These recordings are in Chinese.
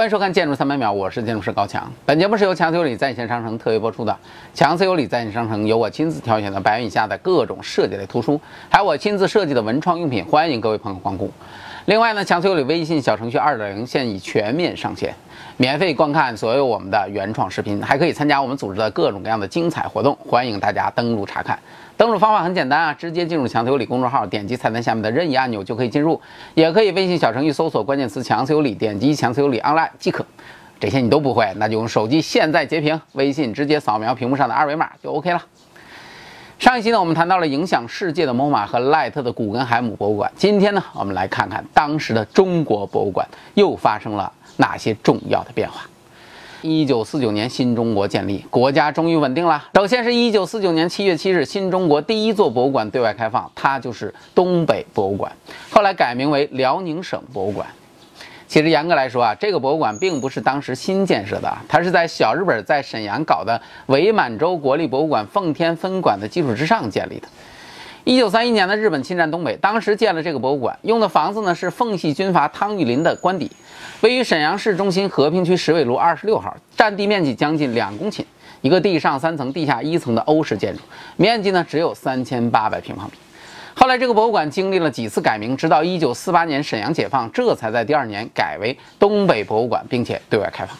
欢迎收看《建筑三百秒》，我是建筑师高强。本节目是由强磁有理在线商城特约播出的。强磁有理在线商城有我亲自挑选的百元以下的各种设计类图书，还有我亲自设计的文创用品，欢迎各位朋友光顾。另外呢，强词有理微信小程序二点零现已全面上线，免费观看所有我们的原创视频，还可以参加我们组织的各种各样的精彩活动，欢迎大家登录查看。登录方法很简单啊，直接进入强词有理公众号，点击菜单下面的任意按钮就可以进入，也可以微信小程序搜索关键词“强词有理”，点击“强词有理 online” 即可。这些你都不会，那就用手机现在截屏，微信直接扫描屏幕上的二维码就 OK 了。上一期呢，我们谈到了影响世界的 MoMA 和赖特的古根海姆博物馆，今天呢，我们来看看当时的中国博物馆又发生了哪些重要的变化。一九四九年，新中国建立，国家终于稳定了。首先是一九四九年七月七日，新中国第一座博物馆对外开放，它就是东北博物馆，后来改名为辽宁省博物馆。其实严格来说啊，这个博物馆并不是当时新建设的，它是在小日本在沈阳搞的伪满洲国立博物馆奉天分馆的基础之上建立的。一九三一年的日本侵占东北，当时建了这个博物馆，用的房子呢是奉系军阀汤玉麟的官邸，位于沈阳市中心和平区石纬路二十六号，占地面积将近两公顷，一个地上三层、地下一层的欧式建筑，面积呢只有三千八百平方米。后来这个博物馆经历了几次改名，直到一九四八年沈阳解放，这才在第二年改为东北博物馆，并且对外开放。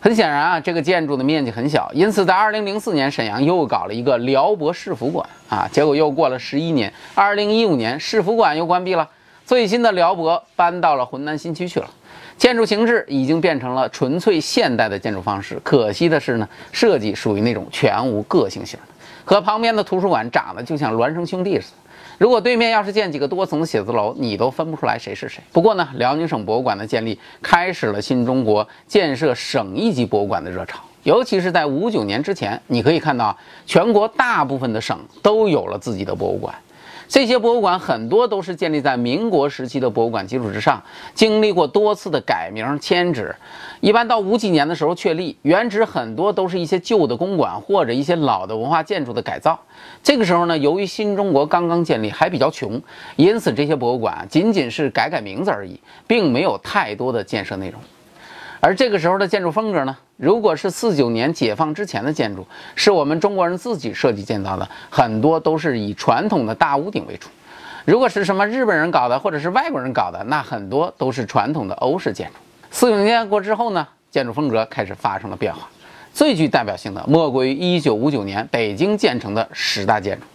很显然啊，这个建筑的面积很小，因此在二零零四年，沈阳又搞了一个辽博市府馆啊。结果又过了十一年，二零一五年市府馆又关闭了，最新的辽博搬到了浑南新区去了，建筑形式已经变成了纯粹现代的建筑方式。可惜的是呢，设计属于那种全无个性型的，和旁边的图书馆长得就像孪生兄弟似的。如果对面要是建几个多层的写字楼，你都分不出来谁是谁。不过呢，辽宁省博物馆的建立开始了新中国建设省一级博物馆的热潮，尤其是在五九年之前，你可以看到全国大部分的省都有了自己的博物馆。这些博物馆很多都是建立在民国时期的博物馆基础之上，经历过多次的改名迁址，一般到五几年的时候确立。原址很多都是一些旧的公馆或者一些老的文化建筑的改造。这个时候呢，由于新中国刚刚建立，还比较穷，因此这些博物馆仅仅是改改名字而已，并没有太多的建设内容。而这个时候的建筑风格呢？如果是四九年解放之前的建筑，是我们中国人自己设计建造的，很多都是以传统的大屋顶为主；如果是什么日本人搞的，或者是外国人搞的，那很多都是传统的欧式建筑。四九年建国之后呢，建筑风格开始发生了变化，最具代表性的莫过于一九五九年北京建成的十大建筑。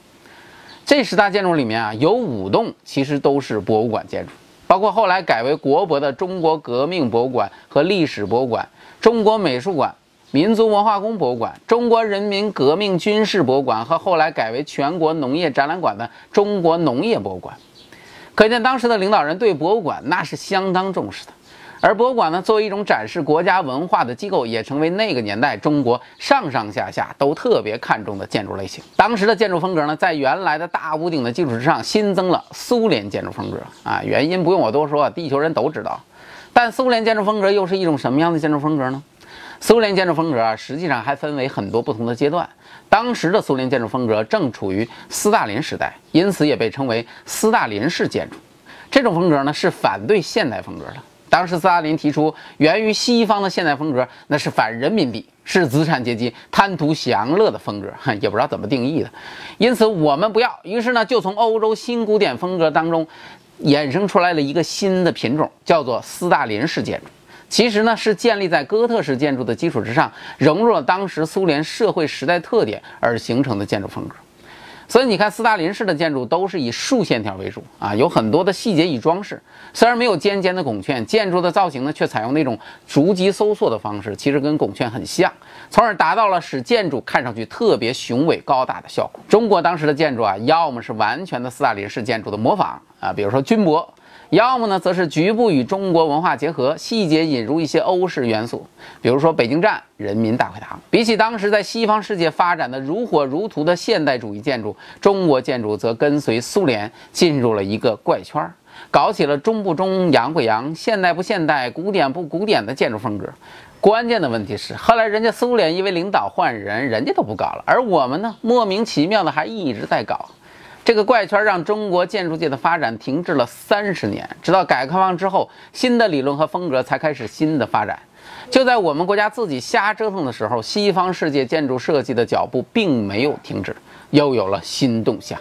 这十大建筑里面啊，有五栋其实都是博物馆建筑。包括后来改为国博的中国革命博物馆和历史博物馆、中国美术馆、民族文化宫博物馆、中国人民革命军事博物馆和后来改为全国农业展览馆的中国农业博物馆。可见当时的领导人对博物馆那是相当重视的。而博物馆呢，作为一种展示国家文化的机构，也成为那个年代中国上上下下都特别看重的建筑类型。当时的建筑风格呢，在原来的大屋顶的基础之上，新增了苏联建筑风格啊。原因不用我多说，地球人都知道。但苏联建筑风格又是一种什么样的建筑风格呢？苏联建筑风格啊，实际上还分为很多不同的阶段。当时的苏联建筑风格正处于斯大林时代，因此也被称为斯大林式建筑。这种风格呢，是反对现代风格的。当时斯大林提出，源于西方的现代风格，那是反人民币，是资产阶级贪图享乐的风格，也不知道怎么定义的。因此我们不要，于是呢，就从欧洲新古典风格当中衍生出来了一个新的品种，叫做斯大林式建筑。其实呢，是建立在哥特式建筑的基础之上，融入了当时苏联社会时代特点而形成的建筑风格。所以你看，斯大林式的建筑都是以竖线条为主啊，有很多的细节与装饰。虽然没有尖尖的拱券，建筑的造型呢却采用那种逐级收缩的方式，其实跟拱券很像，从而达到了使建筑看上去特别雄伟高大的效果。中国当时的建筑啊，要么是完全的斯大林式建筑的模仿啊，比如说军博。要么呢，则是局部与中国文化结合，细节引入一些欧式元素，比如说北京站、人民大会堂。比起当时在西方世界发展的如火如荼的现代主义建筑，中国建筑则跟随苏联进入了一个怪圈，搞起了中不中、洋不洋、现代不现代、古典不古典的建筑风格。关键的问题是，后来人家苏联因为领导换人，人家都不搞了，而我们呢，莫名其妙的还一直在搞。这个怪圈让中国建筑界的发展停滞了三十年，直到改革开放之后，新的理论和风格才开始新的发展。就在我们国家自己瞎折腾的时候，西方世界建筑设计的脚步并没有停止，又有了新动向。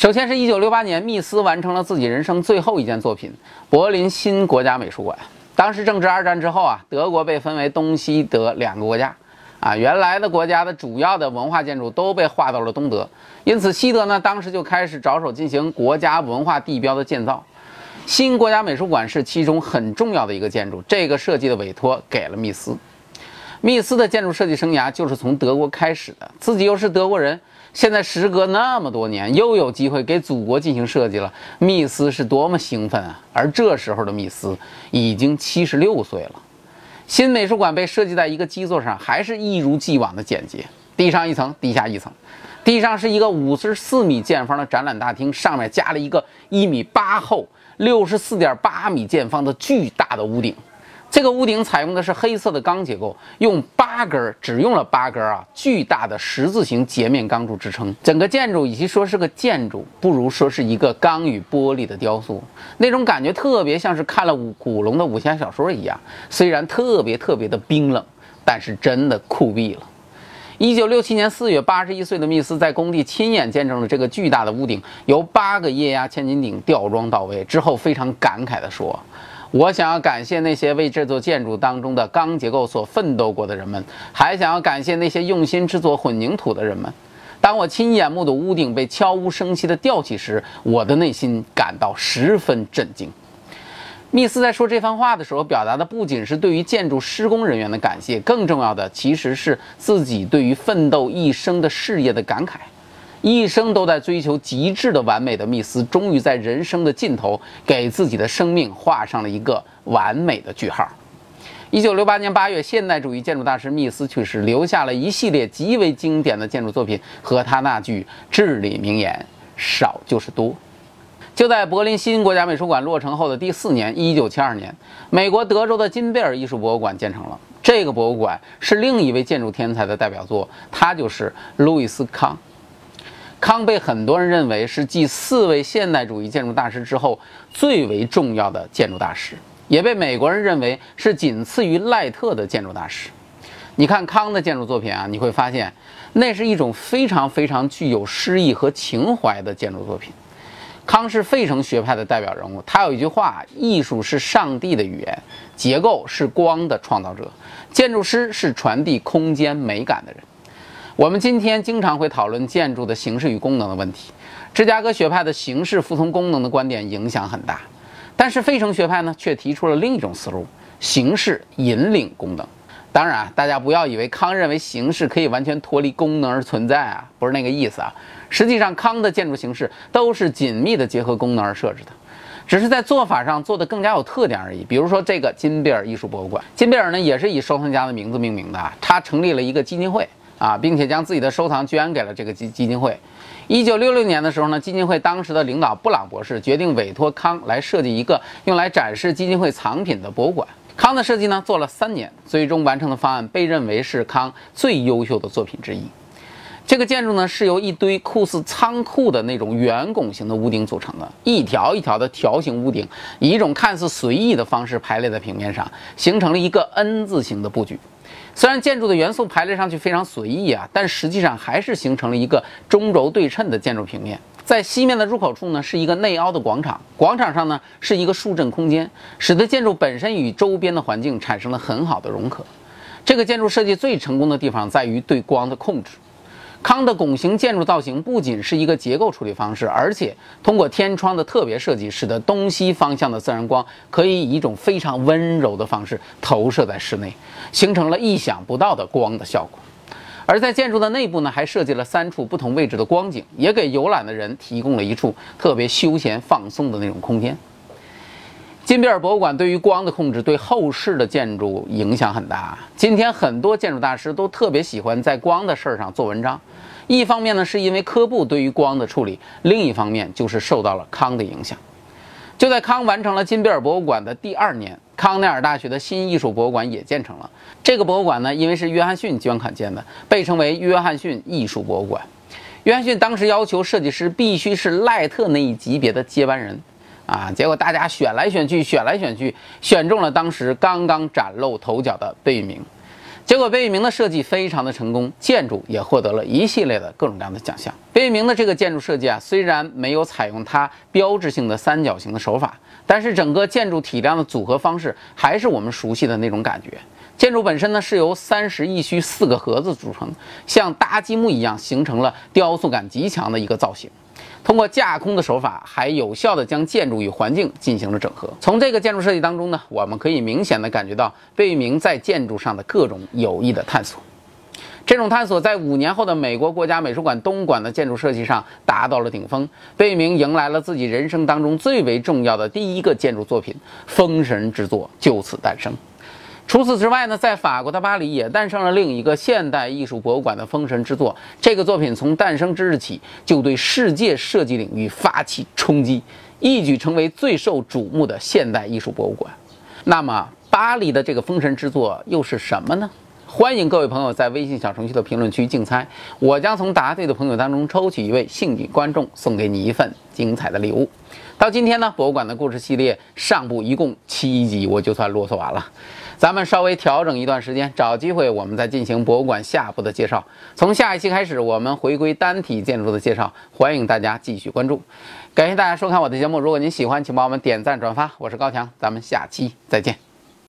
首先是一九六八年，密斯完成了自己人生最后一件作品——柏林新国家美术馆。当时正值二战之后啊，德国被分为东西德两个国家，啊，原来的国家的主要的文化建筑都被划到了东德，因此西德呢，当时就开始着手进行国家文化地标的建造。新国家美术馆是其中很重要的一个建筑，这个设计的委托给了密斯。密斯的建筑设计生涯就是从德国开始的，自己又是德国人。现在时隔那么多年，又有机会给祖国进行设计了，密斯是多么兴奋啊！而这时候的密斯已经七十六岁了。新美术馆被设计在一个基座上，还是一如既往的简洁，地上一层，地下一层。地上是一个五十四米见方的展览大厅，上面加了一个一米八厚、六十四点八米见方的巨大的屋顶。这个屋顶采用的是黑色的钢结构，用八根，只用了八根啊，巨大的十字形截面钢柱支撑。整个建筑与其说是个建筑，不如说是一个钢与玻璃的雕塑，那种感觉特别像是看了古龙的武侠小说一样。虽然特别特别的冰冷，但是真的酷毙了。一九六七年四月，八十一岁的密斯在工地亲眼见证了这个巨大的屋顶由八个液压千斤顶吊装到位之后，非常感慨地说。我想要感谢那些为这座建筑当中的钢结构所奋斗过的人们，还想要感谢那些用心制作混凝土的人们。当我亲眼目睹屋顶被悄无声息地吊起时，我的内心感到十分震惊。密斯在说这番话的时候，表达的不仅是对于建筑施工人员的感谢，更重要的其实是自己对于奋斗一生的事业的感慨。一生都在追求极致的完美的密斯，终于在人生的尽头给自己的生命画上了一个完美的句号。一九六八年八月，现代主义建筑大师密斯去世，留下了一系列极为经典的建筑作品和他那句至理名言：“少就是多。”就在柏林新国家美术馆落成后的第四年，一九七二年，美国德州的金贝尔艺术博物馆建成了。这个博物馆是另一位建筑天才的代表作，他就是路易斯康。康被很多人认为是继四位现代主义建筑大师之后最为重要的建筑大师，也被美国人认为是仅次于赖特的建筑大师。你看康的建筑作品啊，你会发现那是一种非常非常具有诗意和情怀的建筑作品。康是费城学派的代表人物，他有一句话：“艺术是上帝的语言，结构是光的创造者，建筑师是传递空间美感的人。”我们今天经常会讨论建筑的形式与功能的问题。芝加哥学派的形式服从功能的观点影响很大，但是费城学派呢却提出了另一种思路：形式引领功能。当然啊，大家不要以为康认为形式可以完全脱离功能而存在啊，不是那个意思啊。实际上，康的建筑形式都是紧密的结合功能而设置的，只是在做法上做得更加有特点而已。比如说这个金贝尔艺术博物馆，金贝尔呢也是以收藏家的名字命名的，他成立了一个基金会。啊，并且将自己的收藏捐给了这个基基金会。一九六六年的时候呢，基金会当时的领导布朗博士决定委托康来设计一个用来展示基金会藏品的博物馆。康的设计呢做了三年，最终完成的方案被认为是康最优秀的作品之一。这个建筑呢是由一堆酷似仓库的那种圆拱形的屋顶组成的，一条一条的条形屋顶以一种看似随意的方式排列在平面上，形成了一个 N 字形的布局。虽然建筑的元素排列上去非常随意啊，但实际上还是形成了一个中轴对称的建筑平面。在西面的入口处呢，是一个内凹的广场，广场上呢是一个树正空间，使得建筑本身与周边的环境产生了很好的融合。这个建筑设计最成功的地方在于对光的控制。康的拱形建筑造型不仅是一个结构处理方式，而且通过天窗的特别设计，使得东西方向的自然光可以以一种非常温柔的方式投射在室内，形成了意想不到的光的效果。而在建筑的内部呢，还设计了三处不同位置的光景，也给游览的人提供了一处特别休闲放松的那种空间。金比尔博物馆对于光的控制对后世的建筑影响很大。今天很多建筑大师都特别喜欢在光的事儿上做文章，一方面呢是因为科布对于光的处理，另一方面就是受到了康的影响。就在康完成了金比尔博物馆的第二年，康奈尔大学的新艺术博物馆也建成了。这个博物馆呢，因为是约翰逊捐款建的，被称为约翰逊艺术博物馆。约翰逊当时要求设计师必须是赖特那一级别的接班人。啊！结果大家选来选去，选来选去，选中了当时刚刚崭露头角的贝聿铭。结果贝聿铭的设计非常的成功，建筑也获得了一系列的各种各样的奖项。贝聿铭的这个建筑设计啊，虽然没有采用它标志性的三角形的手法，但是整个建筑体量的组合方式还是我们熟悉的那种感觉。建筑本身呢是由三十一虚四个盒子组成，像搭积木一样，形成了雕塑感极强的一个造型。通过架空的手法，还有效地将建筑与环境进行了整合。从这个建筑设计当中呢，我们可以明显地感觉到贝聿铭在建筑上的各种有益的探索。这种探索在五年后的美国国家美术馆东馆的建筑设计上达到了顶峰。贝聿铭迎来了自己人生当中最为重要的第一个建筑作品——封神之作就此诞生。除此之外呢，在法国的巴黎也诞生了另一个现代艺术博物馆的封神之作。这个作品从诞生之日起就对世界设计领域发起冲击，一举成为最受瞩目的现代艺术博物馆。那么，巴黎的这个封神之作又是什么呢？欢迎各位朋友在微信小程序的评论区竞猜，我将从答对的朋友当中抽取一位幸运观众，送给你一份精彩的礼物。到今天呢，博物馆的故事系列上部一共七集，我就算啰嗦完了。咱们稍微调整一段时间，找机会我们再进行博物馆下部的介绍。从下一期开始，我们回归单体建筑的介绍，欢迎大家继续关注。感谢大家收看我的节目，如果您喜欢，请帮我们点赞转发。我是高强，咱们下期再见。